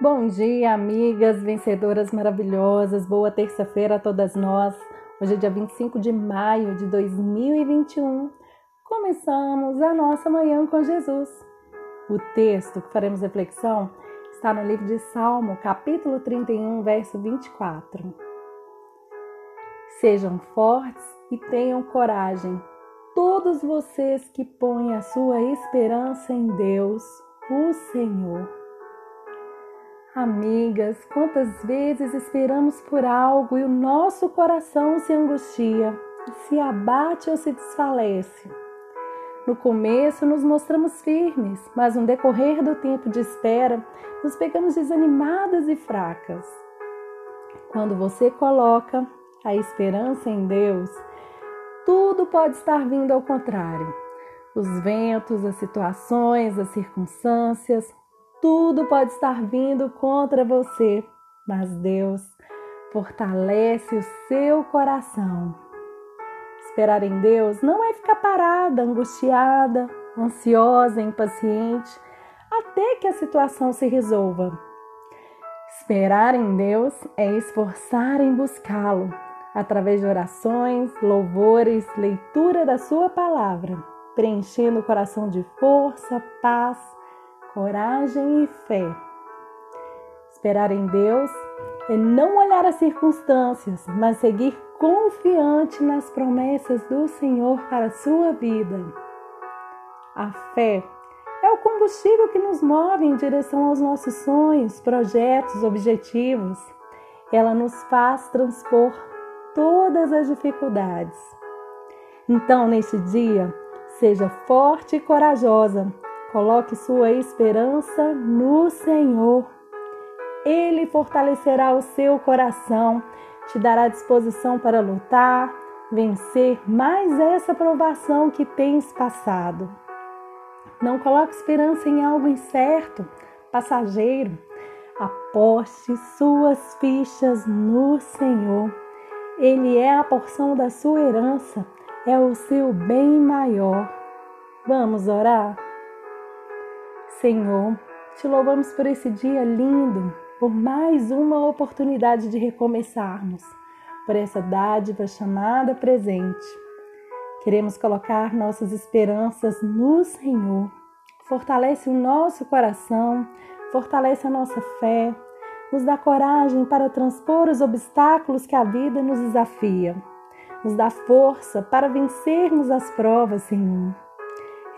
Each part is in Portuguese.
Bom dia, amigas, vencedoras maravilhosas. Boa terça-feira a todas nós. Hoje é dia 25 de maio de 2021. Começamos a nossa manhã com Jesus. O texto que faremos reflexão está no livro de Salmo, capítulo 31, verso 24. Sejam fortes e tenham coragem, todos vocês que põem a sua esperança em Deus, o Senhor. Amigas, quantas vezes esperamos por algo e o nosso coração se angustia, se abate ou se desfalece. No começo nos mostramos firmes, mas no decorrer do tempo de espera nos pegamos desanimadas e fracas. Quando você coloca a esperança em Deus, tudo pode estar vindo ao contrário. Os ventos, as situações, as circunstâncias, tudo pode estar vindo contra você, mas Deus fortalece o seu coração. Esperar em Deus não é ficar parada, angustiada, ansiosa, impaciente, até que a situação se resolva. Esperar em Deus é esforçar em buscá-lo, através de orações, louvores, leitura da Sua palavra, preenchendo o coração de força, paz coragem e fé. Esperar em Deus é não olhar as circunstâncias, mas seguir confiante nas promessas do Senhor para a sua vida. A fé é o combustível que nos move em direção aos nossos sonhos, projetos, objetivos. Ela nos faz transpor todas as dificuldades. Então, neste dia, seja forte e corajosa Coloque sua esperança no Senhor. Ele fortalecerá o seu coração, te dará disposição para lutar, vencer mais essa provação que tens passado. Não coloque esperança em algo incerto, passageiro. Aposte suas fichas no Senhor. Ele é a porção da sua herança, é o seu bem maior. Vamos orar? Senhor, te louvamos por esse dia lindo, por mais uma oportunidade de recomeçarmos, por essa dádiva chamada presente. Queremos colocar nossas esperanças no Senhor. Fortalece o nosso coração, fortalece a nossa fé, nos dá coragem para transpor os obstáculos que a vida nos desafia. Nos dá força para vencermos as provas, Senhor.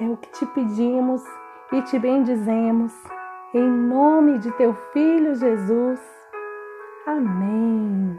É o que te pedimos e te bendizemos, em nome de teu Filho Jesus. Amém.